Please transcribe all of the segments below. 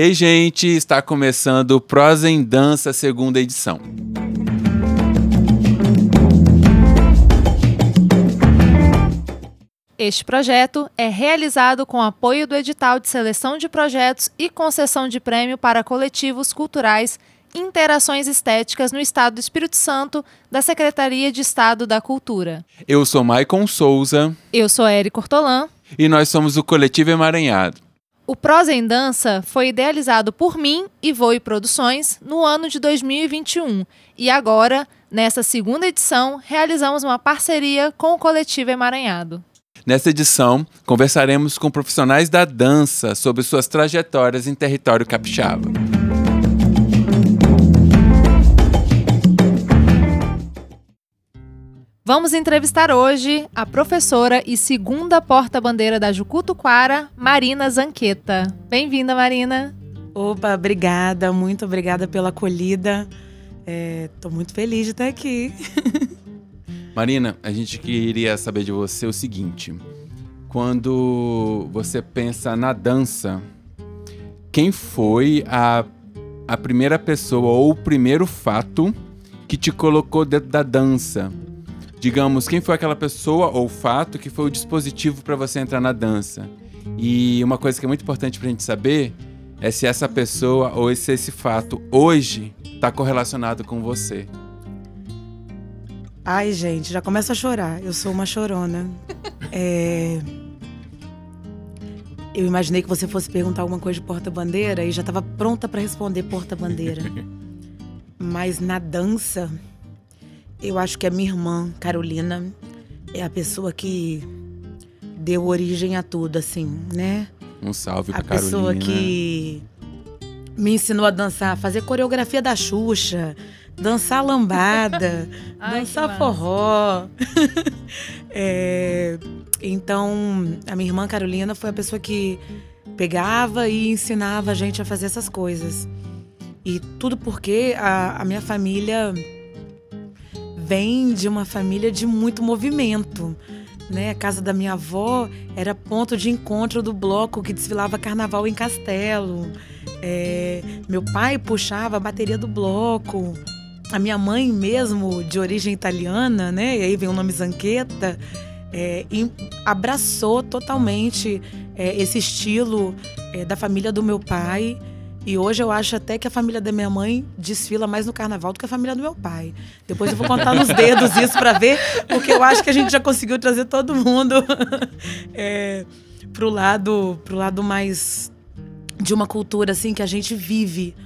Ei, gente, está começando Prosa em Dança, segunda edição. Este projeto é realizado com apoio do edital de seleção de projetos e concessão de prêmio para coletivos culturais Interações Estéticas no Estado do Espírito Santo, da Secretaria de Estado da Cultura. Eu sou Maicon Souza. Eu sou Érico Ortolan. E nós somos o Coletivo Emaranhado. O Prosa em Dança foi idealizado por mim e Voe Produções no ano de 2021 e agora, nessa segunda edição, realizamos uma parceria com o Coletivo Emaranhado. Nessa edição, conversaremos com profissionais da dança sobre suas trajetórias em território capixaba. Vamos entrevistar hoje a professora e segunda porta-bandeira da Jucutuquara, Marina Zanqueta. Bem-vinda, Marina. Opa, obrigada, muito obrigada pela acolhida. Estou é, muito feliz de estar aqui. Marina, a gente queria saber de você o seguinte: quando você pensa na dança, quem foi a, a primeira pessoa ou o primeiro fato que te colocou dentro da dança? Digamos, quem foi aquela pessoa ou fato que foi o dispositivo para você entrar na dança. E uma coisa que é muito importante para a gente saber é se essa pessoa ou se esse fato hoje está correlacionado com você. Ai, gente, já começo a chorar. Eu sou uma chorona. é... Eu imaginei que você fosse perguntar alguma coisa de porta-bandeira e já estava pronta para responder porta-bandeira. Mas na dança, eu acho que a minha irmã, Carolina, é a pessoa que deu origem a tudo, assim, né? Um salve pra a Carolina. A pessoa que me ensinou a dançar, fazer coreografia da Xuxa, dançar lambada, Ai, dançar forró. é, então, a minha irmã Carolina foi a pessoa que pegava e ensinava a gente a fazer essas coisas. E tudo porque a, a minha família vem de uma família de muito movimento. Né? A casa da minha avó era ponto de encontro do bloco que desfilava carnaval em Castelo. É, meu pai puxava a bateria do bloco. A minha mãe mesmo, de origem italiana, né? E aí vem o nome Zanqueta, é, abraçou totalmente é, esse estilo é, da família do meu pai. E hoje eu acho até que a família da minha mãe desfila mais no carnaval do que a família do meu pai. Depois eu vou contar nos dedos isso para ver, porque eu acho que a gente já conseguiu trazer todo mundo é, pro lado, pro lado mais de uma cultura assim que a gente vive.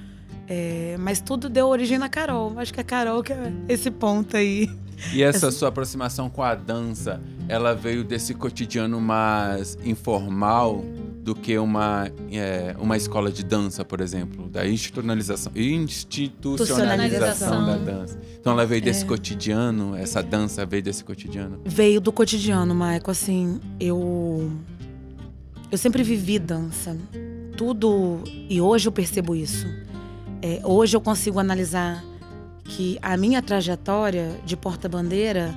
É, mas tudo deu origem na Carol. Acho que a Carol que é esse ponto aí. E essa sua aproximação com a dança, ela veio desse cotidiano mais informal do que uma, é, uma escola de dança, por exemplo, da institucionalização, institucionalização da dança. Então ela veio desse é. cotidiano, essa dança veio desse cotidiano? Veio do cotidiano, Maico. Assim, eu eu sempre vivi dança. Tudo e hoje eu percebo isso. É, hoje eu consigo analisar que a minha trajetória de porta-bandeira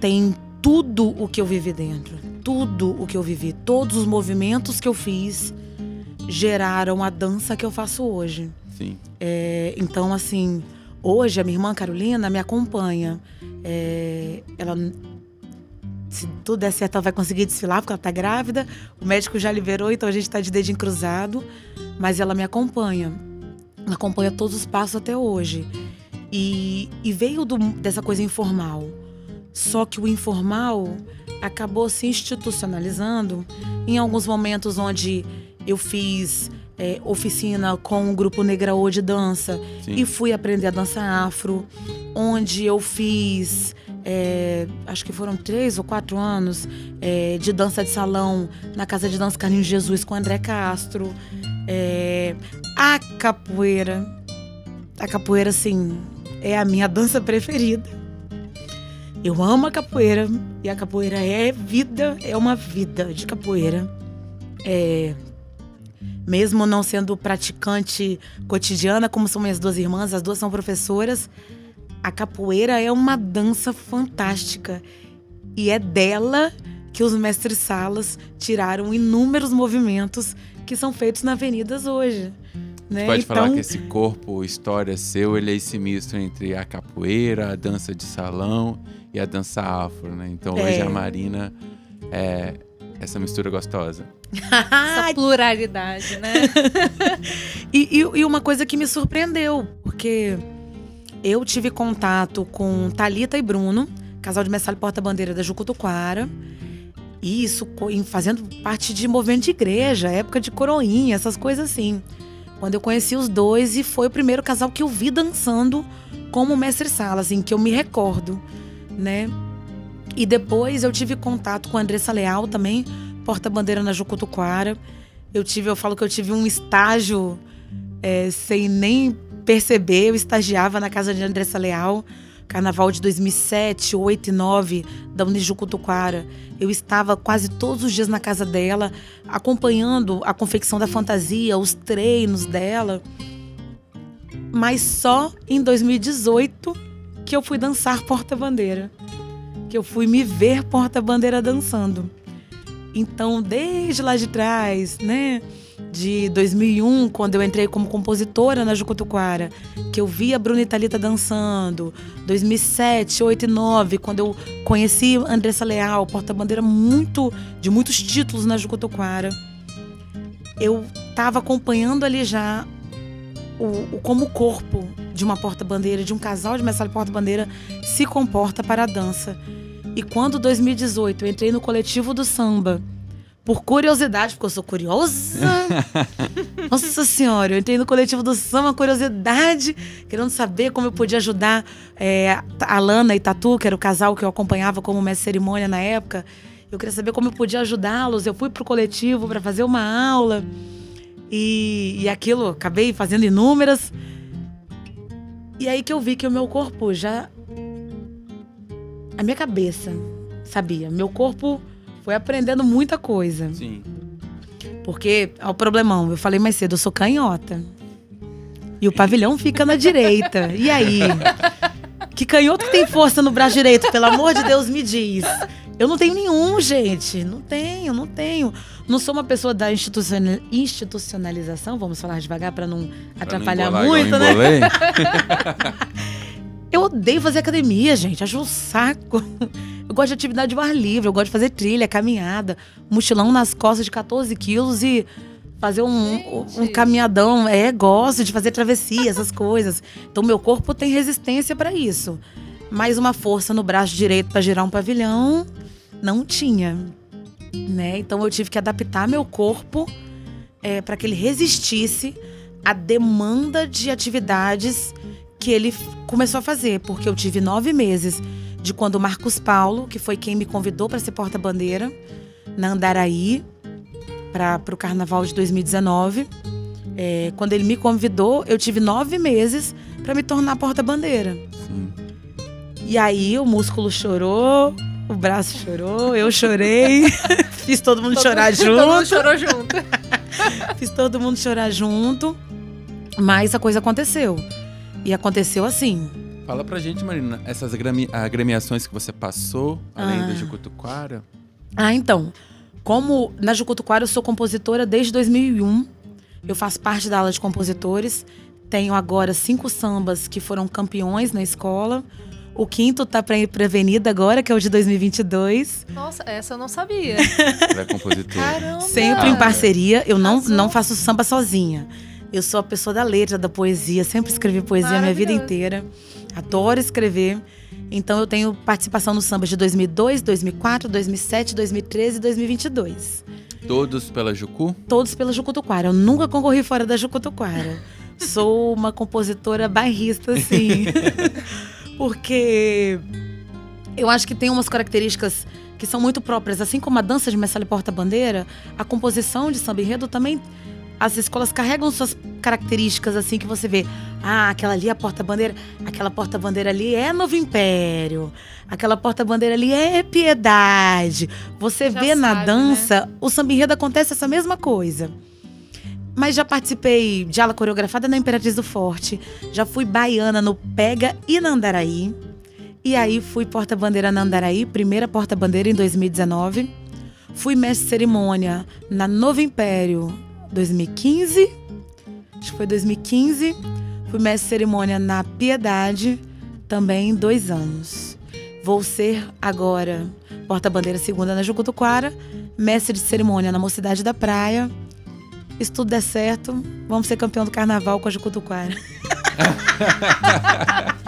tem tudo o que eu vivi dentro tudo o que eu vivi, todos os movimentos que eu fiz geraram a dança que eu faço hoje. Sim. É, então, assim, hoje a minha irmã Carolina me acompanha. É, ela, se tudo der certo, ela vai conseguir desfilar, porque ela tá grávida. O médico já liberou, então a gente tá de dedinho cruzado. Mas ela me acompanha. Ela acompanha todos os passos até hoje. E, e veio do, dessa coisa informal. Só que o informal acabou se institucionalizando em alguns momentos onde eu fiz é, oficina com o grupo Negraô de dança Sim. e fui aprender a dança afro, onde eu fiz é, acho que foram três ou quatro anos é, de dança de salão na Casa de Dança Carlinhos Jesus com André Castro. É, a capoeira. A capoeira, assim, é a minha dança preferida. Eu amo a capoeira e a capoeira é vida, é uma vida de capoeira. É, mesmo não sendo praticante cotidiana, como são minhas duas irmãs, as duas são professoras, a capoeira é uma dança fantástica e é dela que os mestres salas tiraram inúmeros movimentos que são feitos na avenidas hoje. Né? Pode então, falar que esse corpo, história seu, ele é esse misto entre a capoeira, a dança de salão e a dança afro, né? Então hoje É. a Marina é essa mistura gostosa. Essa pluralidade, né? E, e- e uma coisa que me surpreendeu, porque eu tive contato com Talita e Bruno, casal de mestre porta-bandeira da Jucutuquara. E isso fazendo parte de movimento de igreja, época de coroinha, essas coisas assim. Quando eu conheci os dois e foi o primeiro casal que eu vi dançando como mestre sala, assim, que eu me recordo, né? E depois eu tive contato com a Andressa Leal também, porta-bandeira na Jucutuquara. Eu tive, eu falo que eu tive um estágio é, sem nem perceber. Eu estagiava na casa de Andressa Leal, carnaval de 2007, 8 e 9 da Unijucutuquara. Eu estava quase todos os dias na casa dela, acompanhando a confecção da fantasia, os treinos dela. Mas só em 2018 que eu fui dançar porta-bandeira. Que eu fui me ver porta-bandeira dançando. Então, desde lá de trás, né? De 2001, quando eu entrei como compositora na Jucutuquara, que eu vi a Bruna Italita dançando. 2007, 8 e 9, quando eu conheci Andressa Leal, porta-bandeira muito de muitos títulos na Jucutuquara. Eu estava acompanhando ali já o, o- como o corpo de uma porta-bandeira, de um casal de mestre porta-bandeira, se comporta para a dança. E quando 2018 eu entrei no coletivo do samba, por curiosidade, porque eu sou curiosa. Nossa senhora, eu entrei no coletivo do samba, curiosidade, querendo saber como eu podia ajudar é, a Lana e Tatu, que era o casal que eu acompanhava como mestre cerimônia na época. Eu queria saber como eu podia ajudá-los. Eu fui pro coletivo para fazer uma aula. E, e aquilo, acabei fazendo inúmeras. E aí que eu vi que o meu corpo já. A minha cabeça sabia. Meu corpo foi aprendendo muita coisa. Sim. Porque, ó, o problemão, eu falei mais cedo, eu sou canhota. E o pavilhão fica na direita. E aí? Que canhoto que tem força no braço direito, pelo amor de Deus, me diz. Eu não tenho nenhum, gente. Não tenho, não tenho. Não sou uma pessoa da instituciona- institucionalização, vamos falar devagar para não atrapalhar Pra não embolar muito, né? eu odeio fazer academia, gente. Acho um saco. Eu gosto de atividade de ar livre, eu gosto de fazer trilha, caminhada, mochilão nas costas de 14 quilos e fazer um, um, caminhadão. É, gosto de fazer travessia, essas coisas. Então, meu corpo tem resistência para isso. Mas uma força no braço direito para girar um pavilhão, não tinha. Né? Então, eu tive que adaptar meu corpo para que ele resistisse à demanda de atividades que ele começou a fazer, porque eu tive nove meses de quando o Marcos Paulo, que foi quem me convidou para ser porta-bandeira na Andaraí, para o Carnaval de 2019. É, quando ele me convidou, eu tive nove meses para me tornar porta-bandeira. E aí o músculo chorou, o braço chorou, eu chorei, fiz todo mundo chorar junto. Todo mundo chorou junto. Fiz todo mundo chorar junto. Mas a coisa aconteceu. E aconteceu assim. Fala pra gente, Marina, essas agremi- agremiações que você passou, além Ah. do Jucutuquara. Ah, então. Como na Jucutuquara eu sou compositora desde 2001. Eu faço parte da aula de compositores. Tenho agora cinco sambas que foram campeões na escola. O quinto tá ir pra Avenida agora, que é o de 2022. Nossa, essa eu não sabia. Ela é compositora. Caramba. Sempre Ah. em parceria. Eu não, não faço samba sozinha. Eu sou a pessoa da letra, da poesia. Sempre escrevi poesia a minha vida inteira. Adoro escrever. Então eu tenho participação nos sambas de 2002, 2004, 2007, 2013 e 2022. Todos pela Jucu? Todos pela Jucutuquara. Eu nunca concorri fora da Jucutuquara. Sou uma compositora bairrista, sim. Porque eu acho que tem umas características que são muito próprias. Assim como a dança de mestre porta-bandeira, a composição de samba enredo também. As escolas carregam suas características, assim, que você vê. Ah, aquela ali é a porta-bandeira. Aquela porta-bandeira ali é Novo Império. Aquela porta-bandeira ali é Piedade. Você Já vê na sabe, né? dança, o samba enredo acontece essa mesma coisa. Mas já participei de aula coreografada na Imperatriz do Forte. Já fui baiana no Pega e na Andaraí. E aí fui porta-bandeira na Andaraí, primeira porta-bandeira em 2019. Fui mestre de cerimônia na Novo Império, 2015. Acho que foi 2015. Fui mestre de cerimônia na Piedade, também dois anos. Vou ser agora porta-bandeira segunda na Jucutuquara, mestre de cerimônia na Mocidade da Praia. Se tudo der certo, vamos ser campeão do carnaval com a Jucutuquara.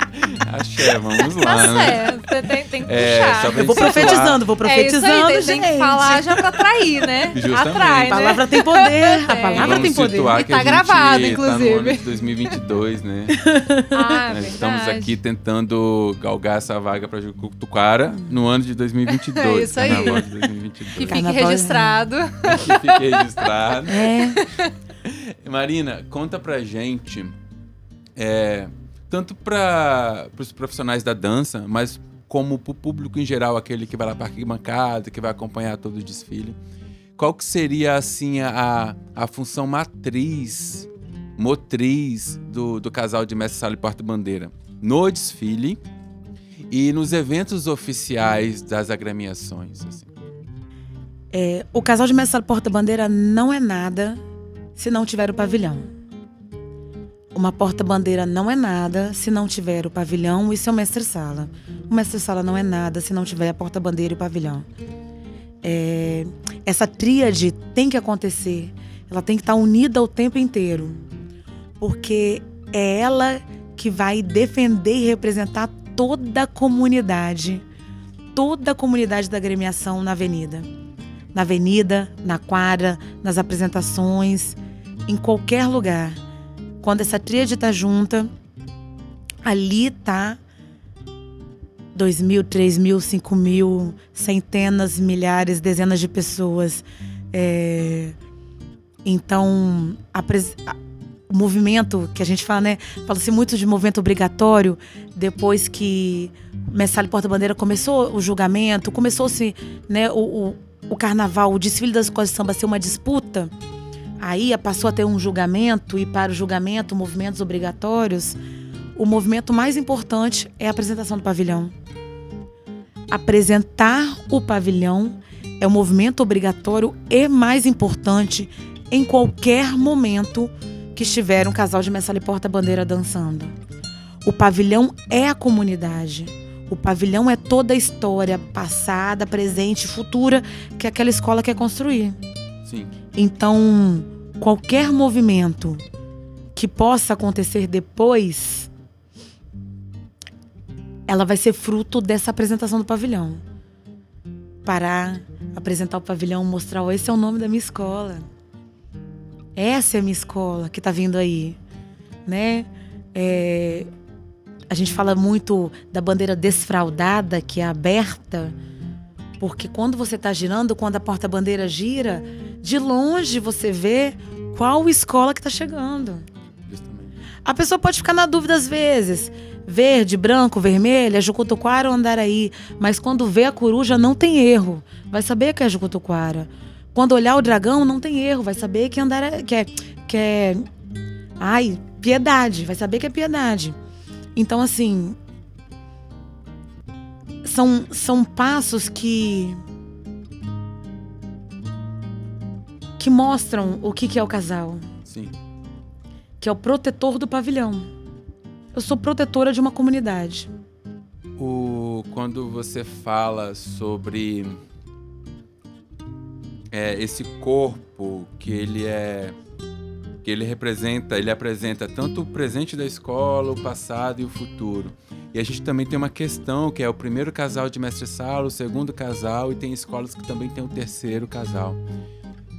Axé, vamos lá. Tá né? certo, você tem, tem que É, puxar. pra Eu vou profetizando, vou É profetizando, isso aí, gente. tem que falar já pra atrair, né? Justamente. Atrai, A palavra tem poder, a É. palavra Vamos tem poder. situar E que tá a gente gravado, Tá no ano inclusive. de 2022, né? Ah, Nós estamos aqui tentando galgar essa vaga para Jucutuquara no ano de 2022. É isso aí. Carnaval de Que 2022. fique Carnaval é- registrado. que fique registrado. É, Marina, conta pra gente, é, tanto para os profissionais da dança, mas como pro público em geral, aquele que vai lá para arquibancada, que vai acompanhar todo o desfile, qual que seria, assim, a, a função matriz, motriz do, do casal de mestre sala e porta-bandeira no desfile e nos eventos oficiais das agremiações, assim? é, o casal de mestre sala porta-bandeira não é nada se não tiver o pavilhão. Uma porta-bandeira não é nada se não tiver o pavilhão e seu mestre-sala. O mestre-sala não é nada se não tiver a porta-bandeira e o pavilhão. É, essa tríade tem que acontecer. Ela tem que estar unida o tempo inteiro. Porque é ela que vai defender e representar toda a comunidade. Toda a comunidade da agremiação na avenida. Na avenida, na quadra, nas apresentações, em qualquer lugar. Quando essa tríade tá junta, ali tá dois mil, três mil, cinco mil, centenas, milhares, dezenas de pessoas. É, Então, a o movimento que a gente fala, né? Fala-se muito de movimento obrigatório depois que Messale Porta-Bandeira começou o julgamento, começou-se né, o, o, o carnaval, o desfile das escolas de samba ser uma disputa. Aí passou a ter um julgamento, e para o julgamento, movimentos obrigatórios, o movimento mais importante é a apresentação do pavilhão. Apresentar o pavilhão é o movimento obrigatório e mais importante em qualquer momento que estiver um casal de Messala e Porta-Bandeira dançando. O pavilhão é a comunidade. O pavilhão é toda a história passada, presente, futura que aquela escola quer construir. Sim. Então, qualquer movimento que possa acontecer depois, ela vai ser fruto dessa apresentação do pavilhão. Parar, apresentar o pavilhão, mostrar, esse é o nome da minha escola. Essa é a minha escola que tá vindo aí, né? É, a gente fala muito da bandeira desfraldada, que é aberta, porque quando você está girando, quando a porta-bandeira gira, de longe você vê qual escola que está chegando. A pessoa pode ficar na dúvida às vezes. Verde, branco, vermelha, Jucutuquara ou Andaraí. Mas quando vê a coruja, não tem erro. Vai saber que é Jucutuquara. Quando olhar o dragão, não tem erro. Vai saber que, Andara... que, é, que é. Ai, piedade. Vai saber que é piedade. Então, assim. São, são passos que. que mostram o que, que é o casal Sim. que é o protetor do pavilhão. Eu sou protetora de uma comunidade. O, quando você fala sobre é, esse corpo que ele é que ele representa, ele apresenta tanto o presente da escola, o passado e o futuro. E a gente também tem uma questão que é o primeiro casal de mestre sala, o segundo casal e tem escolas que também tem o terceiro casal.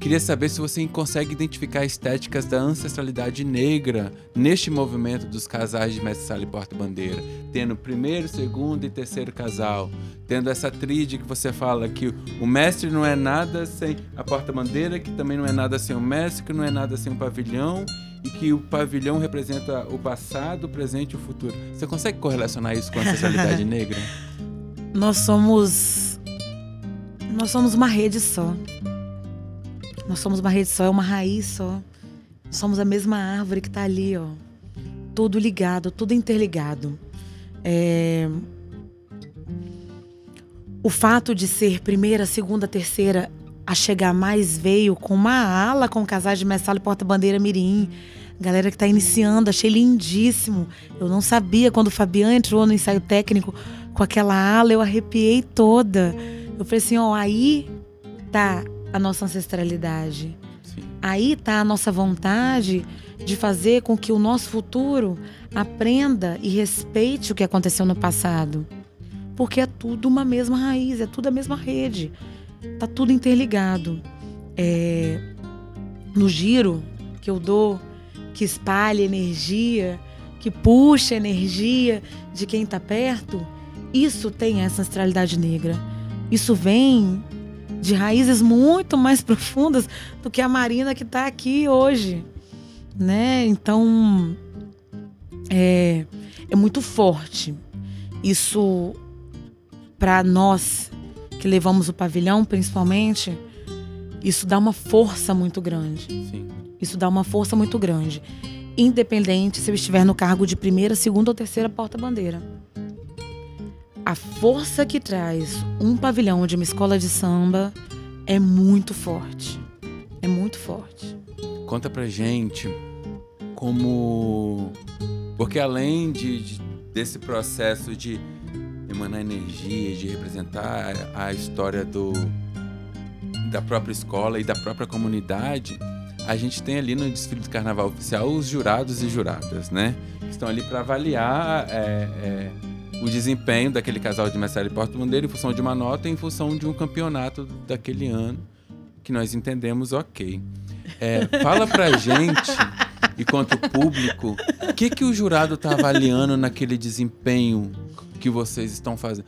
Queria saber se você consegue identificar estéticas da ancestralidade negra neste movimento dos casais de mestre sala e porta-bandeira, tendo primeiro, segundo e terceiro casal, tendo essa tríade que você fala que o mestre não é nada sem a porta-bandeira, que também não é nada sem o mestre, que não é nada sem o pavilhão e que o pavilhão representa o passado, o presente e o futuro. Você consegue correlacionar isso com a ancestralidade negra? Nós somos. Nós somos uma rede só. Nós somos uma rede só, é uma raiz só. Somos a mesma árvore que está ali, ó. Tudo ligado, tudo interligado. É... O fato de ser primeira, segunda, terceira a chegar mais veio com uma ala com casais de mestre e porta-bandeira mirim. Galera que tá iniciando, achei lindíssimo. Eu não sabia quando o Fabiano entrou no ensaio técnico com aquela ala, eu arrepiei toda. Eu falei assim, ó, aí tá a nossa ancestralidade. Sim. Aí tá a nossa vontade de fazer com que o nosso futuro aprenda e respeite o que aconteceu no passado. Porque é tudo uma mesma raiz, é tudo a mesma rede. Tá tudo interligado. É, no giro que eu dou, que espalha energia, que puxa energia de quem está perto, isso tem essa ancestralidade negra. Isso vem de raízes muito mais profundas do que a Marina que está aqui hoje, né? Então é, é muito forte. Isso para nós que levamos o pavilhão, principalmente, isso dá uma força muito grande. Sim. Isso dá uma força muito grande. Independente se eu estiver no cargo de primeira, segunda ou terceira porta-bandeira. A força que traz um pavilhão de uma escola de samba é muito forte. É muito forte. Conta pra gente como. Porque além de, de- desse processo de emanar energia, de representar a história do, da própria escola e da própria comunidade, a gente tem ali no desfile do carnaval oficial os jurados e juradas, né? Que estão ali para avaliar é, é, o desempenho daquele casal de mestre e porta-bandeira em função de uma nota e em função de um campeonato daquele ano que nós entendemos ok. É, fala pra gente, enquanto público, o que, que o jurado tá avaliando naquele desempenho que vocês estão fazendo?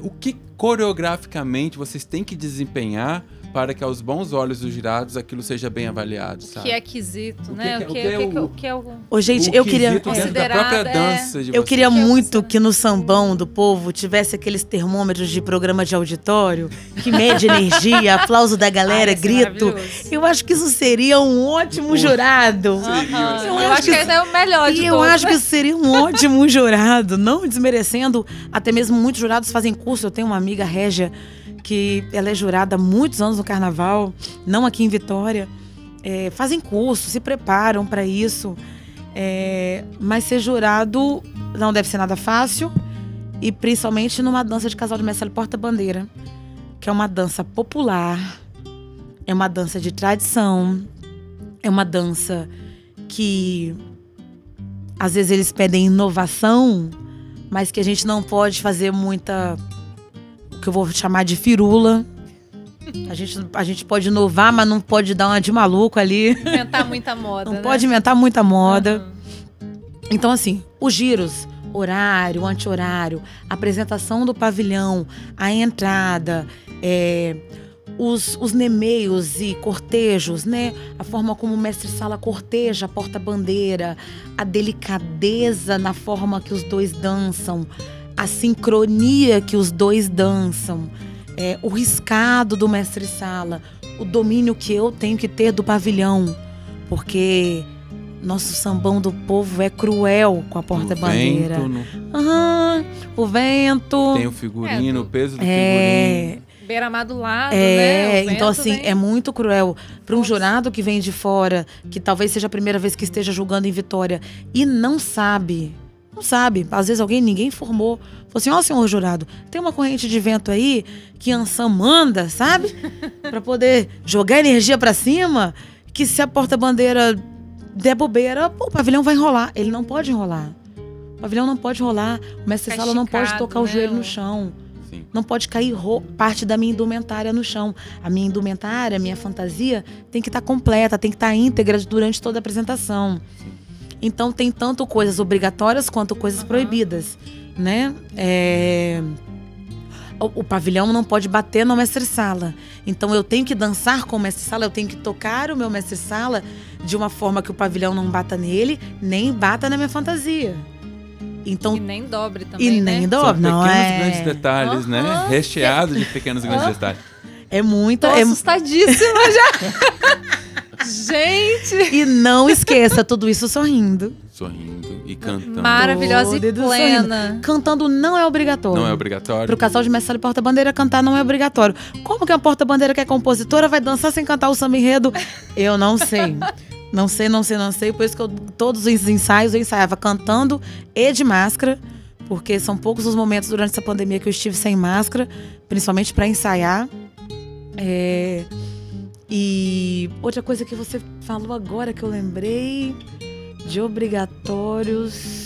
O que coreograficamente vocês têm que desempenhar para que aos bons olhos dos jurados aquilo seja bem avaliado, sabe? Que é quesito, O né? que O que- que, o que é o que, que é o. Ô, gente, O eu queria. dentro da própria é. dança de Eu queria Que é muito que no sambão do povo tivesse aqueles termômetros de programa de auditório que mede energia, aplauso da galera, ser grito. maravilhoso. Eu acho que isso seria um ótimo jurado. Aham. Eu Eu, acho acho que que- ainda é o melhor de E eu todos. acho que isso seria um ótimo jurado, não desmerecendo. Até mesmo muitos jurados fazem curso. Eu tenho uma amiga régia que ela é jurada há muitos anos no carnaval, não aqui em Vitória. É, fazem curso, se preparam para isso. É, mas ser jurado não deve ser nada fácil. E principalmente numa dança de casal de mestre porta-bandeira, que é uma dança popular, é uma dança de tradição, é uma dança que às vezes eles pedem inovação, mas que a gente não pode fazer muita o que eu vou chamar de firula. A gente, a gente pode inovar, mas não pode dar uma de maluco ali. Inventar muita moda. Não né? pode inventar muita moda. Aham. Então, assim, os giros, horário, anti-horário, apresentação do pavilhão, a entrada, é, os, os nemeios e cortejos, né? A forma como o mestre-sala corteja a porta-bandeira, a delicadeza na forma que os dois dançam, a sincronia que os dois dançam, é, o riscado do mestre-sala, o domínio que eu tenho que ter do pavilhão, porque nosso sambão do povo é cruel com a O porta-bandeira. vento, no- Aham, o vento. tem o figurino, o peso do É, figurino. Beira-mar do lado, é, né? Então assim, vem- é muito cruel para um Nossa. jurado que vem de fora, que talvez seja a primeira vez que esteja julgando em Vitória e não sabe. Não sabe. Às vezes alguém, ninguém informou. Falou assim: ó, senhor jurado, tem uma corrente de vento aí que Ansan manda, sabe? Pra poder jogar energia pra cima, que se a porta-bandeira der bobeira, pô, o pavilhão vai enrolar. Ele não pode enrolar. O pavilhão não pode rolar. O mestre Ficar sala não pode tocar o né? joelho O- no chão. Sim. Não pode cair parte da minha indumentária no chão. A minha indumentária, a minha fantasia tem que estar completa, tem que estar íntegra durante toda a apresentação. Então tem tanto coisas obrigatórias quanto coisas proibidas, né? É, O, o pavilhão não pode bater no mestre-sala. Então eu tenho que dançar com o mestre-sala, eu tenho que tocar o meu mestre-sala de uma forma que o pavilhão não bata nele, nem bata na minha fantasia. Então E nem dobre também, e né? nem São dobra, não pequenos é? grandes detalhes, né? Aham. Recheado de pequenos grandes detalhes. É muita. Tô é- assustadíssima já. Gente! E não esqueça, tudo isso sorrindo. Sorrindo e cantando. Maravilhosa e plena. Cantando não é obrigatório. Não é obrigatório? Pro casal de mestre e porta-bandeira cantar não é obrigatório. Como que a porta-bandeira que é compositora vai dançar sem cantar o samba enredo? Eu não sei. Não sei, não sei, não sei. Por isso que eu, todos os ensaios eu ensaiava cantando e de máscara. Porque são poucos os momentos durante essa pandemia que eu estive sem máscara. Principalmente para ensaiar. É... E outra coisa que você falou agora que eu lembrei de obrigatórios.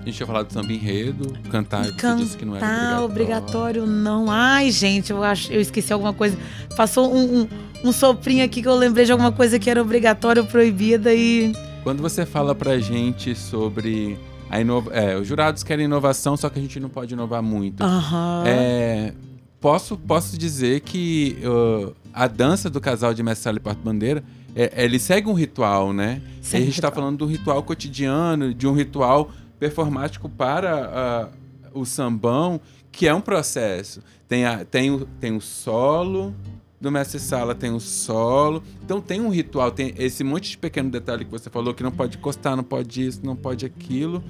A gente tinha falado do samba enredo, cantar, você Cantar disse que não era obrigatório. obrigatório não. Ai, gente, eu acho, eu esqueci alguma coisa. Passou um, um, um soprinho aqui que eu lembrei de alguma coisa que era obrigatória ou proibida e Quando você fala pra gente sobre a inova... é, os jurados querem inovação, só que a gente não pode inovar muito. Aham. É, posso, posso dizer que uh, a dança do casal de mestre e porta-bandeira, é, ele segue um ritual, né? Segue a gente está falando de um ritual cotidiano, de um ritual performático para ah, o sambão, que é um processo. Tem, a, tem, o, tem o solo do mestre Sala, tem o solo. Então tem um ritual, tem esse monte de pequeno detalhe que você falou, que não pode encostar, não pode isso, não pode aquilo.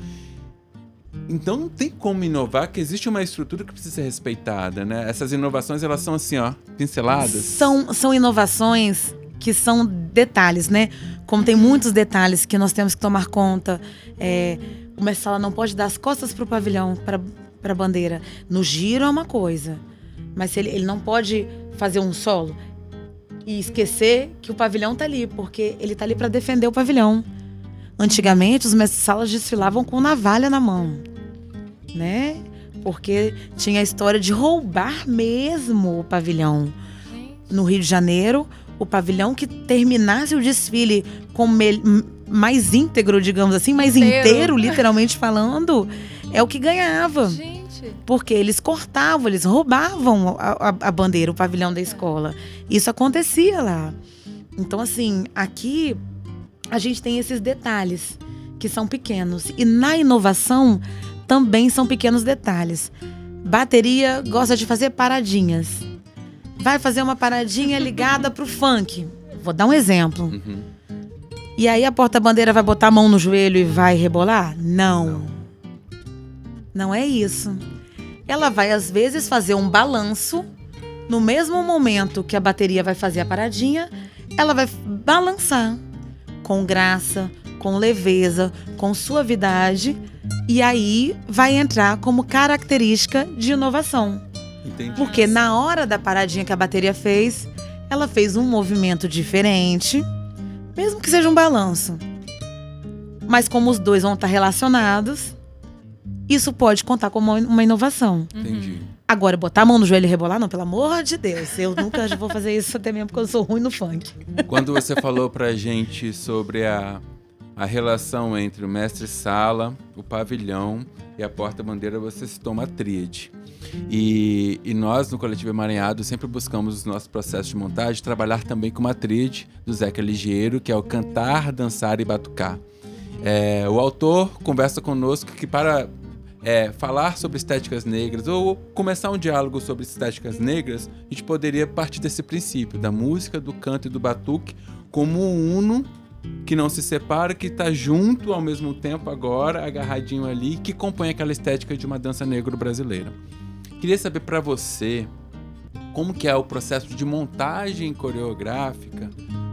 Então não tem como inovar, que existe uma estrutura que precisa ser respeitada, né? Essas inovações, elas são assim, ó, pinceladas. São, são inovações que são detalhes, né? Como tem muitos detalhes que nós temos que tomar conta. É, o mestre sala não pode dar as costas para o pavilhão, para a bandeira. No giro é uma coisa, mas ele, ele não pode fazer um solo e esquecer que o pavilhão tá ali, porque ele tá ali para defender o pavilhão. Antigamente, os mestres salas desfilavam com navalha na mão, né? Porque tinha a história de roubar mesmo o pavilhão no Rio de Janeiro, o pavilhão que terminasse o desfile com mais íntegro, digamos assim, mais Inteiro. inteiro, literalmente falando, é o que ganhava. Gente. Porque eles cortavam, eles roubavam a, a- a bandeira, o pavilhão da escola. Isso acontecia lá. Então, assim, aqui a gente tem esses detalhes que são pequenos. E na inovação também são pequenos detalhes. Bateria gosta de fazer paradinhas. Vai fazer uma paradinha ligada pro funk. Vou dar um exemplo. Uhum. E aí a porta-bandeira vai botar a mão no joelho e vai rebolar? Não. Não é isso. Ela vai, às vezes, fazer um balanço. No mesmo momento que a bateria vai fazer a paradinha, ela vai balançar com graça, com leveza, com suavidade. E aí vai entrar como característica de inovação. Entendi. Porque na hora da paradinha que a bateria fez, ela fez um movimento diferente, mesmo que seja um balanço. Mas como os dois vão estar relacionados, isso pode contar como uma inovação. Entendi. Agora, botar a mão no joelho e rebolar, não, pelo amor de Deus. Eu nunca vou fazer isso até mesmo porque eu sou ruim no funk. Quando você falou pra gente sobre a, a relação entre o mestre-sala, o pavilhão e a porta-bandeira, você citou uma tríade. E, e nós, no Coletivo Emaranhado, sempre buscamos os nossos processos de montagem trabalhar também com uma tríade do Zeca Ligeiro, que é o cantar, dançar e batucar. É, o autor conversa conosco que para é, falar sobre estéticas negras ou começar um diálogo sobre estéticas negras, a gente poderia partir desse princípio, da música, do canto e do batuque, como um uno que não se separa, que está junto ao mesmo tempo agora, agarradinho ali, que compõe aquela estética de uma dança negro brasileira. Queria saber para você como que é o processo de montagem coreográfica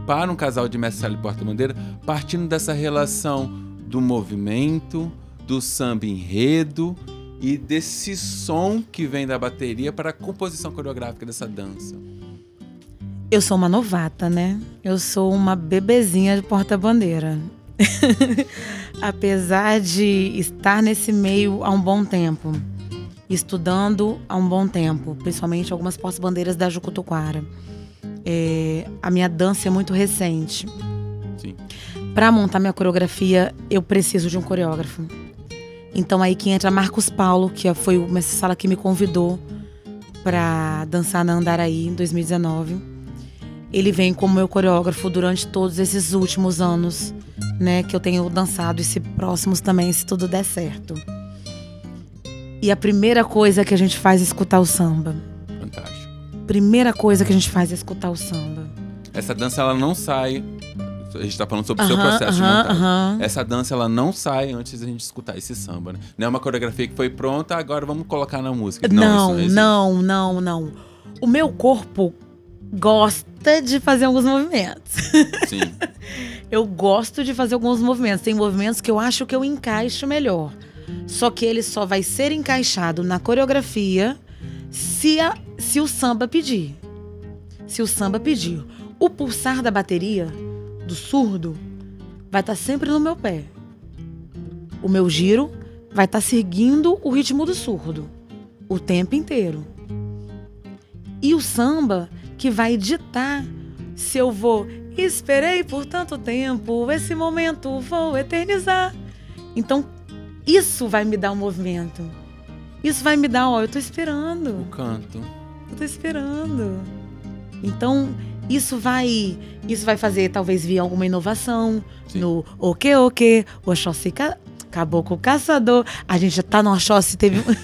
para um casal de mestre sala e porta-bandeira, partindo dessa relação do movimento, do samba enredo e desse som que vem da bateria para a composição coreográfica dessa dança. Eu sou uma novata, né? Eu sou uma bebezinha de porta-bandeira. Apesar de estar nesse meio há um bom tempo, estudando há um bom tempo, principalmente algumas porta-bandeiras da Jucutuquara, é, a minha dança é muito recente. Sim. Para montar minha coreografia, eu preciso de um coreógrafo. Então aí que entra Marcos Paulo, que foi o mestre sala que me convidou para dançar na Andaraí em 2019. Ele vem como meu coreógrafo durante todos esses últimos anos, né, que eu tenho dançado e se próximos também, se tudo der certo. E a primeira coisa que a gente faz é escutar o samba. Fantástico. Primeira coisa que a gente faz é escutar o samba. Essa dança ela não sai A gente tá falando sobre o seu Aham, processo de aham, montagem. aham. Essa dança, ela não sai antes da gente escutar esse samba, né? Não é uma coreografia que foi pronta, agora vamos colocar na música. Não, existe. não, não, não. O meu corpo gosta de fazer alguns movimentos. Sim. Eu gosto de fazer alguns movimentos. Tem movimentos que eu acho que eu encaixo melhor. Só que ele só vai ser encaixado na coreografia se, a- se o samba pedir. Se o samba pedir. O pulsar da bateria, do surdo, vai estar sempre no meu pé. O meu giro vai estar seguindo o ritmo do surdo o tempo inteiro. E o samba que vai ditar se eu vou esperei por tanto tempo, esse momento vou eternizar. Então, isso vai me dar um movimento. Isso vai me dar, ó, eu tô esperando. O canto. Eu tô esperando. Então, isso vai, isso vai fazer talvez vir alguma inovação Sim. no o que o que, Oxóssi ca... Caboclo Caçador. A gente já tá no Oxóssi, teve um-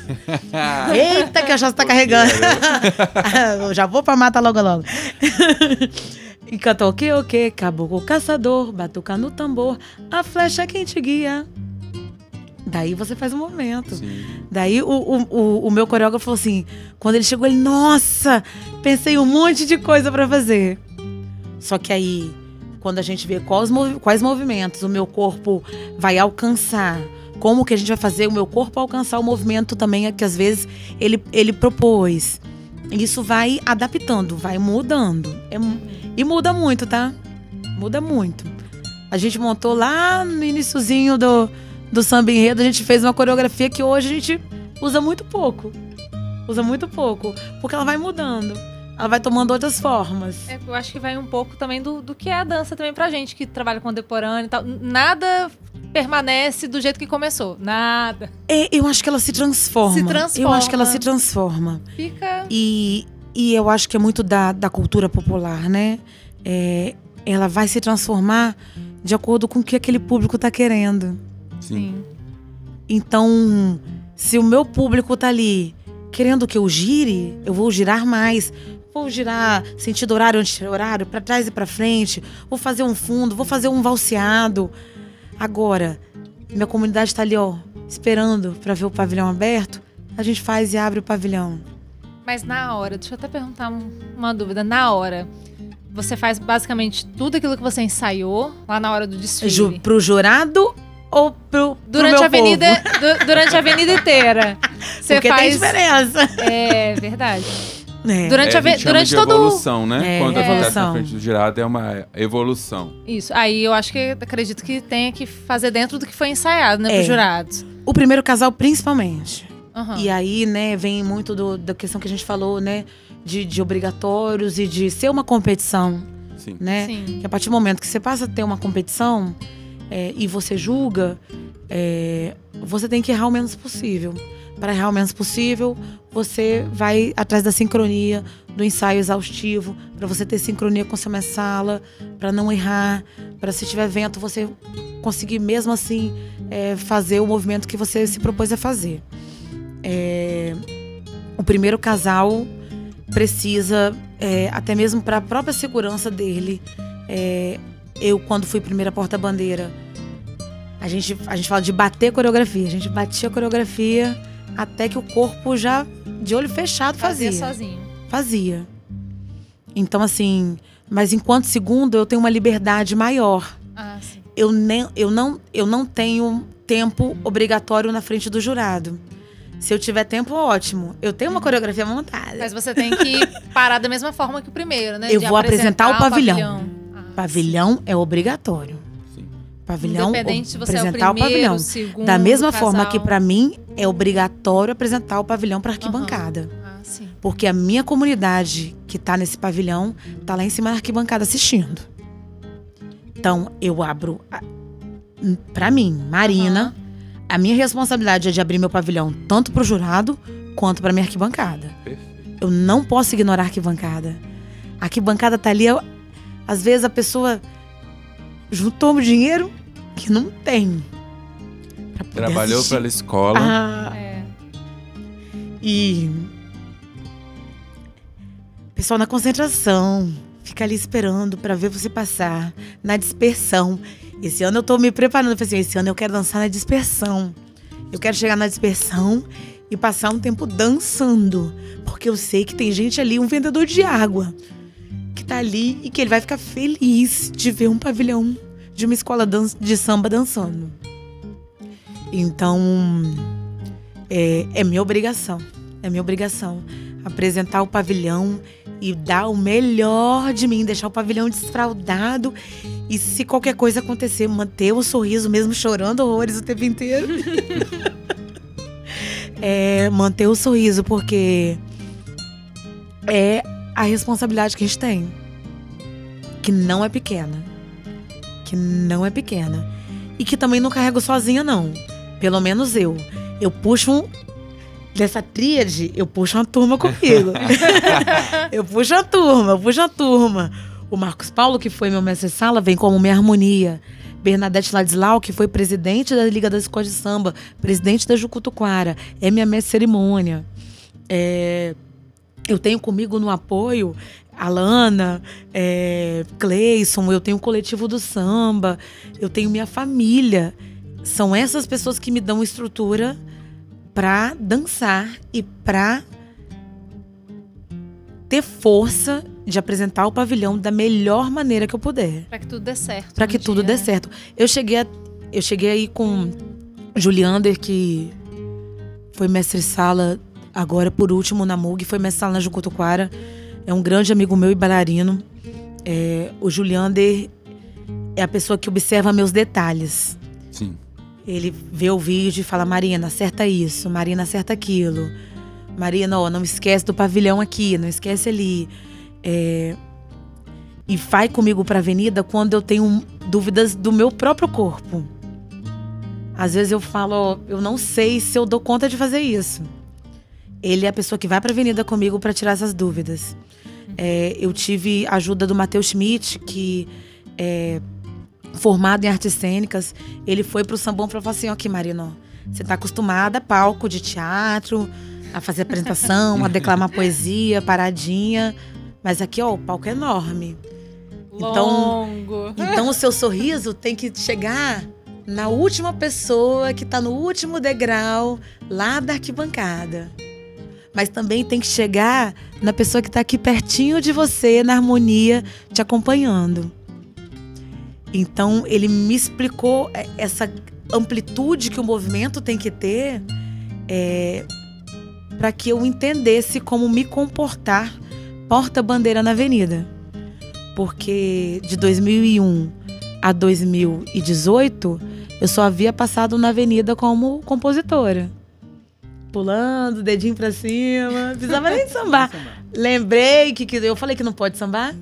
Eita, que a Oxóssi tá carregando. Eu já vou pra mata logo logo. e cantou o que o que, Caboclo Caçador, batuca no tambor, a flecha quem te guia. Daí você faz um movimento. Sim. Daí o, o, o, o meu coreógrafo falou assim: quando ele chegou, ele, nossa, pensei um monte de coisa pra fazer. Só que aí, quando a gente vê quais, quais movimentos o meu corpo vai alcançar, como que a gente vai fazer o meu corpo alcançar o movimento também que às vezes ele, ele propôs. Isso vai adaptando, vai mudando. É e muda muito, tá? Muda muito. A gente montou lá no iniciozinho do, do samba enredo, a gente fez uma coreografia que hoje a gente usa muito pouco. Usa muito pouco. Porque ela vai mudando. Ela vai tomando outras formas. É, eu acho que vai um pouco também do, do que é a dança também pra gente, que trabalha contemporâneo e tal. Nada permanece do jeito que começou. Nada. É, eu acho que ela se transforma. Se transforma. Eu acho que ela se transforma. Fica. E, e eu acho que é muito da, da cultura popular, né? É, ela vai se transformar de acordo com o que aquele público tá querendo. Sim. Então, se o meu público tá ali querendo que eu gire, eu vou girar mais. Vou girar sentido horário, anti-horário, pra trás e pra frente. Vou fazer um fundo, vou fazer um valseado. Agora, minha comunidade tá ali, ó, esperando pra ver o pavilhão aberto. A gente faz e abre o pavilhão. Mas na hora, deixa eu até perguntar um- uma dúvida. Na hora, você faz basicamente tudo aquilo que você ensaiou lá na hora do desfile? Ju, pro jurado ou pro, pro Durante meu a avenida, du- durante a avenida inteira. Você Porque tem faz. diferença. É verdade. É. Durante É, a, ve- durante de todo evolução, né? É, Quando acontece na frente do jurado, é uma evolução. isso. Aí eu acho que acredito que tenha que fazer dentro do que foi ensaiado, né, É. pros jurados. O primeiro casal, principalmente. Aham. E aí, né, vem muito do- da questão que a gente falou, né? De, de obrigatórios e de ser uma competição, Sim. né? Sim. Que a partir do momento que você passa a ter uma competição é, e você julga, é, você tem que errar o menos possível. Para errar o menos possível, você vai atrás da sincronia, do ensaio exaustivo, para você ter sincronia com sua sala, para não errar, para se tiver vento você conseguir mesmo assim é, fazer o movimento que você se propôs a fazer. É, o primeiro casal precisa, é, até mesmo para a própria segurança dele, é, eu, quando fui primeira porta-bandeira, a gente, a gente fala de bater coreografia. A gente batia a coreografia até que o corpo já, de olho fechado, Fazia fazia. sozinho. Fazia. Então, assim, mas enquanto segundo, eu tenho uma liberdade maior. Ah, sim. Eu, nem, eu, não, eu não tenho tempo obrigatório na frente do jurado. Se eu tiver tempo, ótimo. Eu tenho uma coreografia montada. Mas você tem que parar da mesma forma que o primeiro, né? Eu De vou apresentar o pavilhão. Ah, Pavilhão é obrigatório. Sim. Pavilhão, Independente se você é o apresentar o primeiro, pavilhão. o segundo, Da mesma casal. forma que pra mim é obrigatório apresentar o pavilhão para arquibancada. Ah, sim. Porque a minha comunidade que tá nesse pavilhão tá lá em cima da arquibancada assistindo. Então, eu abro a- pra mim, Marina, Aham. a minha responsabilidade é de abrir meu pavilhão tanto pro jurado quanto pra minha arquibancada. Perfeito. Eu não posso ignorar a arquibancada. A arquibancada tá ali, às vezes a pessoa juntou dinheiro que não tem. pra poder Trabalhou assistir. pela escola. Ah, É. e pessoal na concentração, fica ali esperando para ver você passar na dispersão. Esse ano eu tô me preparando, eu falei assim, esse ano eu quero dançar na dispersão. Eu quero chegar na dispersão e passar um tempo dançando, porque eu sei que tem gente ali, um vendedor de água, tá ali e que ele vai ficar feliz de ver um pavilhão de uma escola de samba dançando. Então, é, é minha obrigação, é minha obrigação apresentar o pavilhão e dar o melhor de mim, deixar o pavilhão desfraudado e se qualquer coisa acontecer, manter o sorriso mesmo chorando horrores o tempo inteiro. é manter o sorriso porque é a responsabilidade que a gente tem, que não é pequena, que não é pequena e que também não carrego sozinha não. Pelo menos eu. Eu puxo um, dessa tríade, eu puxo uma turma comigo. eu puxo a turma, eu puxo a turma. O Marcos Paulo, que foi meu mestre-sala, vem como minha harmonia. Bernadette Ladislau, que foi presidente da Liga das Escolas de Samba, presidente da Jucutuquara, é minha mestre cerimônia. É, eu tenho comigo no apoio Alana, é, Cleison, eu tenho o coletivo do samba, eu tenho minha família. São essas pessoas que me dão estrutura para dançar e para ter força de apresentar o pavilhão da melhor maneira que eu puder. Para que tudo dê certo. Para que dia. tudo dê certo. Eu cheguei, a, eu cheguei aí com Juliander, que foi mestre-sala agora por último na MUG, foi mestre-sala na Jucutuquara. É um grande amigo meu e bailarino. É, o Juliander é a pessoa que observa meus detalhes. Sim. Ele vê o vídeo e fala: Marina, acerta isso, Marina, acerta aquilo. Marina, ó, não esquece do pavilhão aqui, não esquece ali. É... E vai comigo para a avenida quando eu tenho dúvidas do meu próprio corpo. Às vezes eu falo, ó, eu não sei se eu dou conta de fazer isso. Ele é a pessoa que vai para a avenida comigo para tirar essas dúvidas. É, eu tive ajuda do Matheus Schmidt, que é, formado em artes cênicas, ele foi pro sambão e falou assim: aqui, Marino, você tá acostumada a palco de teatro, a fazer apresentação, a declamar poesia, paradinha. Mas aqui, ó, o palco é enorme. Então, então o seu sorriso tem que chegar na última pessoa que está no último degrau lá da arquibancada. Mas também tem que chegar na pessoa que está aqui pertinho de você, na harmonia, te acompanhando. Então ele me explicou é, essa amplitude que o movimento tem que ter é, para que eu entendesse como me comportar porta-bandeira na avenida. Porque de 2001 a 2018 eu só havia passado na avenida como compositora. Pulando, dedinho pra cima, precisava nem sambar. Lembrei que, que eu falei que não pode sambar.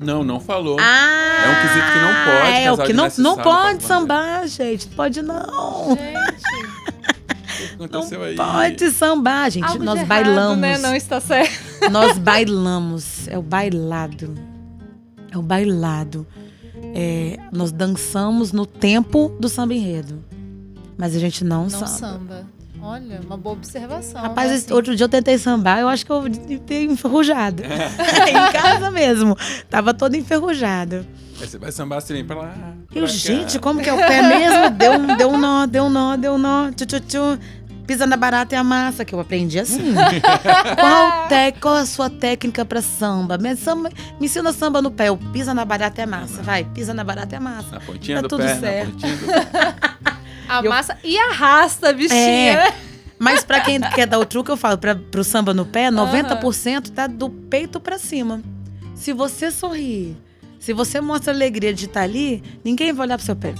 Não, não falou. Ah, é um quesito que não pode. É, o que não, não pode sambar, gente. Pode não. Gente. não aí? pode sambar, gente. Algo Nós errado, bailamos. Né? Não está certo. Nós bailamos. É o bailado. É o bailado. É, nós dançamos no tempo do samba enredo. Mas a gente não, não samba. samba. Olha, uma boa observação. Rapaz, né, outro dia eu tentei sambar, eu acho que eu fiquei enferrujado. em casa mesmo. Tava todo enferrujado. Aí você vai sambar assim pra lá. Pra eu, gente, como que é o pé mesmo? Deu um, deu um nó, deu um nó, deu um nó. Tchu, tchu, tchu. Pisa na barata e a massa, que eu aprendi assim. qual, te, qual a sua técnica pra samba? Me, samba? me ensina samba no pé. Eu pisa na barata e a massa. Vai, pisa na barata e a massa. Na pontinha tá do tudo pé, certo. na pontinha do pé. Amassa eu... e arrasta, bichinha. É. Mas para quem quer dar o truque, eu falo, para pro samba no pé, 90% tá do peito para cima. Se você sorrir, se você mostra alegria de estar tá ali, ninguém vai olhar pro seu pé.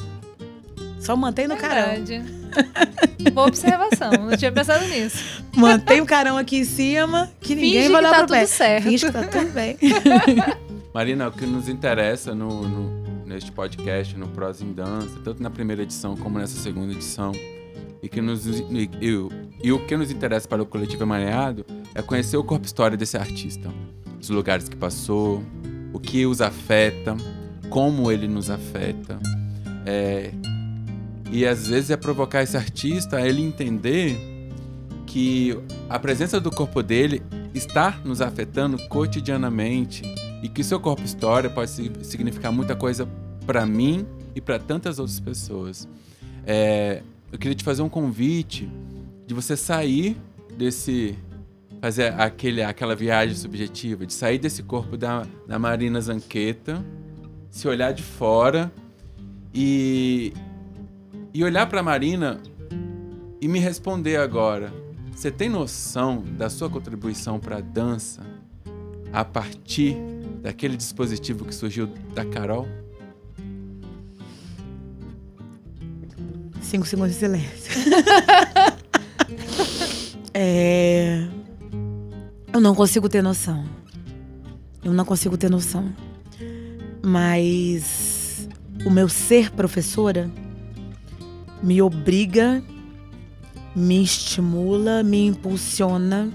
Só mantém no Verdade. carão. Boa observação, não tinha pensado nisso. Mantém o carão aqui em cima, que ninguém Finge vai olhar que tá pro pé. tudo certo. Finge que tá tudo bem. Marina, o que nos interessa no, no neste podcast, no Prosa em Dança, tanto na primeira edição como nessa segunda edição. E, que nos, e, e, e o que nos interessa para o coletivo Emaranhado é conhecer o corpo histórico desse artista, os lugares que passou, o que os afeta, como ele nos afeta. É, e às vezes é provocar esse artista a ele entender que a presença do corpo dele está nos afetando cotidianamente e que seu corpo história pode significar muita coisa para mim e para tantas outras pessoas. É, eu queria te fazer um convite de você sair desse fazer aquele, aquela viagem subjetiva, de sair desse corpo da, da Marina Zanqueta, se olhar de fora e, e olhar para Marina e me responder agora. Você tem noção da sua contribuição para a dança a partir daquele dispositivo que surgiu da Carol? Cinco segundos de silêncio. é... Eu não consigo ter noção. Eu não consigo ter noção. Mas o meu ser professora me obriga, me estimula, me impulsiona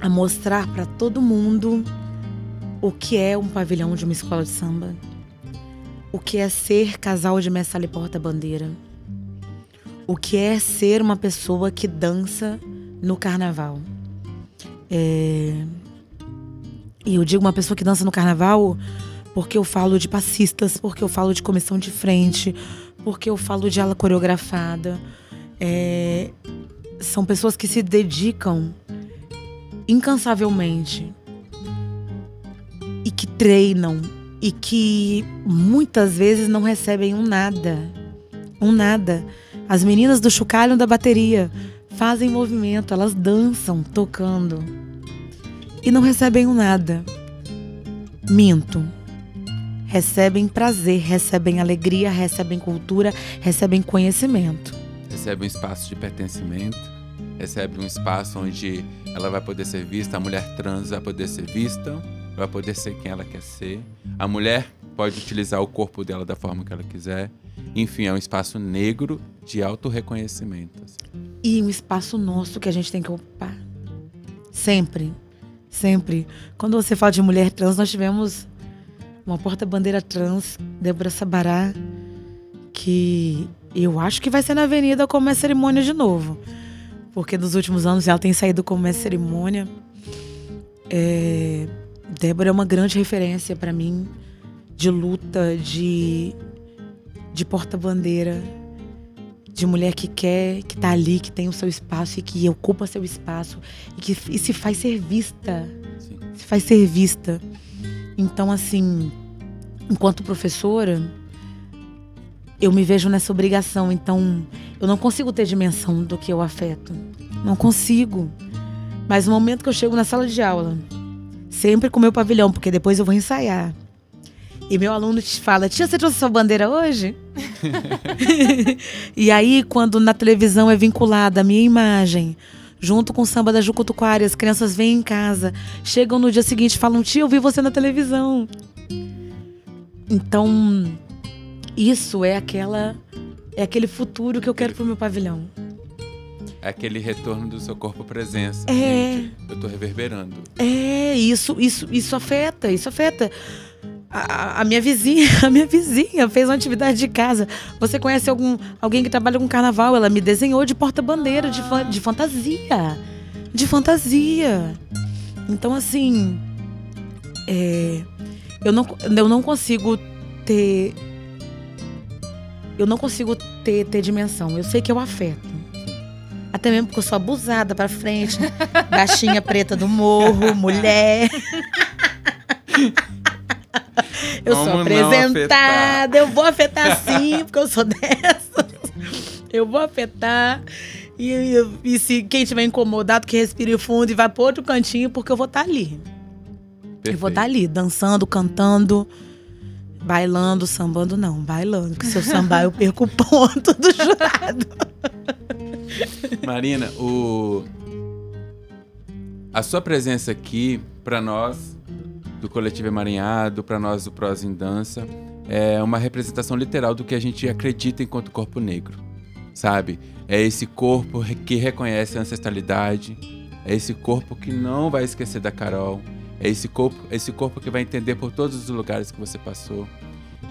a mostrar para todo mundo o que é um pavilhão de uma escola de samba, o que é ser casal de mestre e porta-bandeira, o que é ser uma pessoa que dança no carnaval. É... E eu digo uma pessoa que dança no carnaval porque eu falo de passistas, porque eu falo de comissão de frente, porque eu falo de ala coreografada. É... São pessoas que se dedicam incansavelmente e que treinam e que muitas vezes não recebem um nada. Um nada. As meninas do chocalho da bateria fazem movimento, elas dançam tocando e não recebem um nada. Minto. Recebem prazer, recebem alegria, recebem cultura, recebem conhecimento. Recebem um espaço de pertencimento, recebe um espaço onde ela vai poder ser vista, a mulher trans vai poder ser vista, vai poder ser quem ela quer ser. A mulher pode utilizar o corpo dela da forma que ela quiser. Enfim, é um espaço negro de autorreconhecimento. Assim. E um espaço nosso que a gente tem que ocupar. Sempre. Sempre. Quando você fala de mulher trans, nós tivemos uma porta-bandeira trans, Débora Sabará, que eu acho que vai ser na Avenida como é cerimônia de novo. Porque nos últimos anos ela tem saído como é cerimônia. É, Débora é uma grande referência para mim de luta, de, de porta-bandeira, de mulher que quer, que tá ali, que tem o seu espaço e que ocupa seu espaço e que e se faz ser vista. Sim. Se faz ser vista. Então, assim, enquanto professora, eu me vejo nessa obrigação. Então, eu não consigo ter dimensão do que eu afeto. Não consigo. Mas no momento que eu chego na sala de aula, Sempre com o meu pavilhão, porque depois eu vou ensaiar. E meu aluno te fala: Tia, você trouxe sua bandeira hoje? e aí, quando na televisão é vinculada a minha imagem, junto com o samba da Jucutuquara, as crianças vêm em casa, chegam no dia seguinte e falam: Tia, eu vi você na televisão. Então, isso é aquela é aquele futuro que eu quero pro meu pavilhão. É aquele retorno do seu corpo presença. É. Gente, eu tô reverberando. É, isso, isso, isso afeta, isso afeta. A, a, minha vizinha, a minha vizinha fez uma atividade de casa. Você conhece algum alguém que trabalha com carnaval? Ela me desenhou de porta-bandeira, de, de fantasia. De fantasia. Então, assim. É, eu, não, eu não consigo ter. Eu não consigo ter, ter dimensão. Eu sei que eu afeto. Até mesmo porque eu sou abusada pra frente. Baixinha preta do morro, mulher. eu Como sou apresentada, eu vou afetar sim, porque eu sou dessa. Eu vou afetar. E, e, e, se quem tiver incomodado, que respire fundo e vai para outro cantinho, porque eu vou estar tá ali. Perfeito. Eu vou estar tá ali, dançando, cantando, bailando, sambando, não, bailando. Porque se eu sambar, eu perco o ponto do jurado. Marina, o... a sua presença aqui, para nós, do Coletivo Emaranhado, para nós do Prosa em Dança, é uma representação literal do que a gente acredita enquanto corpo negro, sabe? É esse corpo que reconhece a ancestralidade, é esse corpo que não vai esquecer da Carol, é esse corpo, esse corpo que vai entender por todos os lugares que você passou,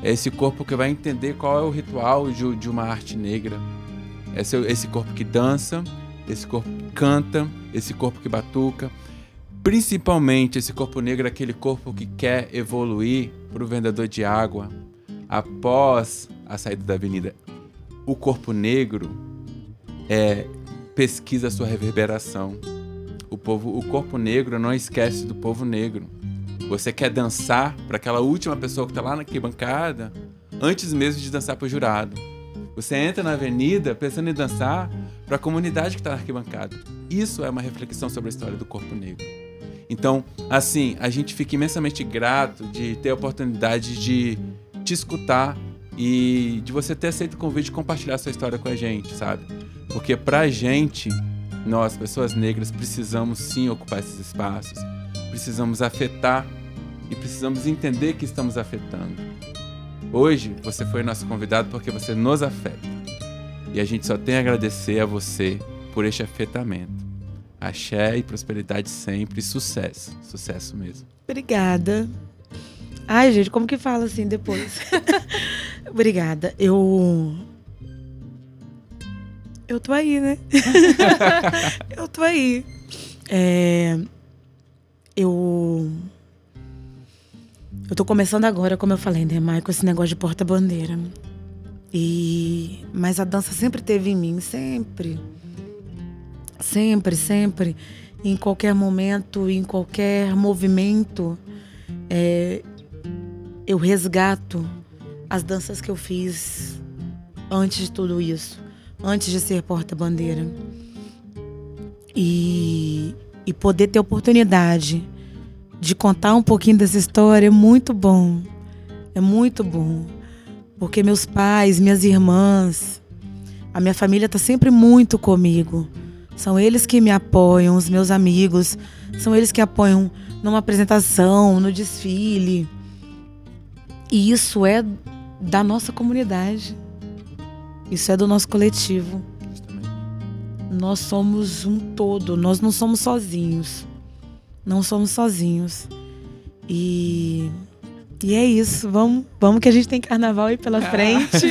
é esse corpo que vai entender qual é o ritual de, de uma arte negra, esse, esse corpo que dança, esse corpo que canta, esse corpo que batuca. principalmente esse corpo negro, é aquele corpo que quer evoluir para o vendedor de água após a saída da avenida. O corpo negro é, pesquisa sua reverberação. O, povo, o corpo negro não esquece do povo negro. Você quer dançar para aquela última pessoa que está lá na bancada antes mesmo de dançar para o jurado. Você entra na avenida pensando em dançar para a comunidade que está na arquibancada. Isso é uma reflexão sobre a história do corpo negro. Então, assim, a gente fica imensamente grato de ter a oportunidade de te escutar e de você ter aceito o convite de compartilhar sua história com a gente, sabe? Porque pra gente, nós, pessoas negras, precisamos sim ocupar esses espaços, precisamos afetar e precisamos entender que estamos afetando. Hoje, você foi nosso convidado porque você nos afeta. E a gente só tem a agradecer a você por este afetamento. Axé e prosperidade sempre, sucesso, sucesso mesmo. Obrigada. Ai, gente, como que fala assim depois? Obrigada. Eu. Eu tô aí, né? eu tô aí. É... Eu. Eu tô começando agora, como eu falei, né, esse negócio de porta-bandeira. E. Mas a dança sempre teve em mim, sempre. Sempre, sempre. Em qualquer momento, em qualquer movimento. É... Eu resgato as danças que eu fiz antes de tudo isso, antes de ser porta-bandeira. E, e poder ter oportunidade de contar um pouquinho dessa história é muito bom. É muito bom. Porque meus pais, minhas irmãs, a minha família está sempre muito comigo. São eles que me apoiam, os meus amigos, são eles que apoiam numa apresentação, no desfile. E isso é da nossa comunidade. Isso é do nosso coletivo. Nós somos um todo, nós não somos sozinhos. Não somos sozinhos. E e é isso, vamos, vamos que a gente tem carnaval aí pela frente.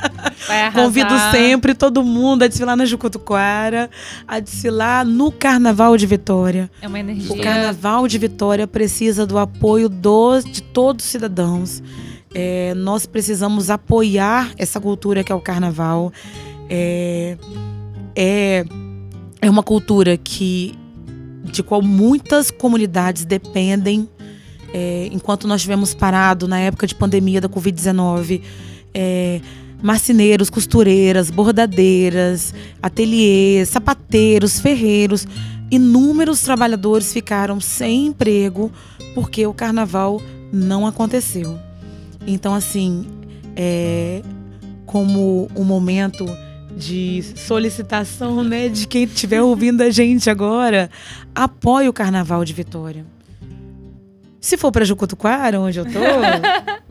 Convido sempre todo mundo a desfilar na Jucutuquara, a desfilar no Carnaval de Vitória. É uma energia. O Carnaval de Vitória precisa do apoio dos, de todos os cidadãos. É, nós precisamos apoiar essa cultura que é o carnaval. É, é, é uma cultura que de qual muitas comunidades dependem. É, enquanto nós tivemos parado na época de pandemia da Covid-19, é, marceneiros, costureiras, bordadeiras, ateliês, sapateiros, ferreiros, inúmeros trabalhadores ficaram sem emprego porque o carnaval não aconteceu. Então, assim, é, como um momento de solicitação, né, de quem estiver ouvindo a gente agora, apoie o Carnaval de Vitória. Se for para Jucutuquara, onde eu tô.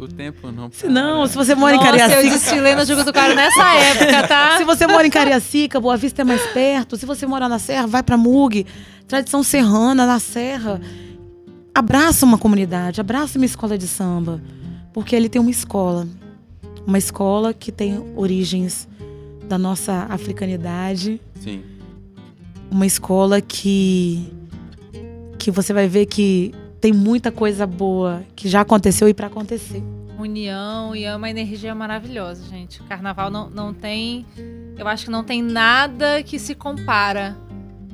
o tempo não. Se não, se você mora Nossa, em Cariacica. Eu desfilei no Jucutuquara nessa época, tá? se você mora em Cariacica, Boa Vista é mais perto. Se você mora na Serra, vai para Mug. Tradição serrana na Serra. Abraça uma comunidade, abraça uma escola de samba porque ele tem uma escola, uma escola que tem origens da nossa africanidade. Sim. Uma escola que que você vai ver que tem muita coisa boa que já aconteceu e para acontecer. União e é uma energia maravilhosa, gente. Carnaval não, não tem. Eu acho que não tem nada que se compara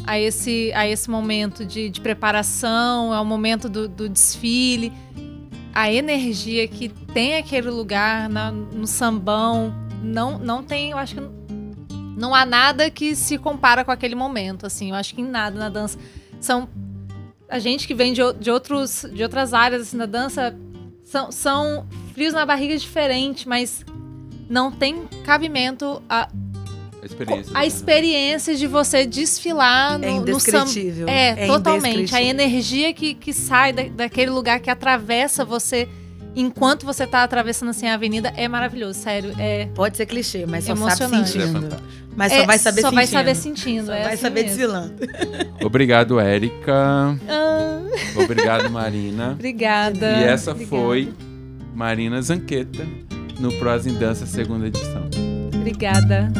a esse, a esse momento de, de preparação, ao momento do, do desfile a energia que tem aquele lugar na, no sambão não não tem, eu acho que não há nada que se compara com aquele momento, assim. Eu acho que em nada na dança são a gente que vem de, de outros de outras áreas assim, da dança são, são frios na barriga diferente, mas não tem cabimento a a experiência. A experiência de você desfilar é no, no samba. É, é totalmente. A energia que, que sai da, daquele lugar que atravessa você enquanto você está atravessando assim a avenida é maravilhoso, sério. É Pode ser clichê, mas só sabe sentindo. É mas só é, vai saber só sentindo. vai saber sentindo. Só é vai assim saber mesmo. desfilando. Obrigado, Érica. Ah. Obrigado, Marina. Obrigada. E essa Obrigada. foi Marina Zanqueta no Prosa em Dança, segunda edição. Obrigada.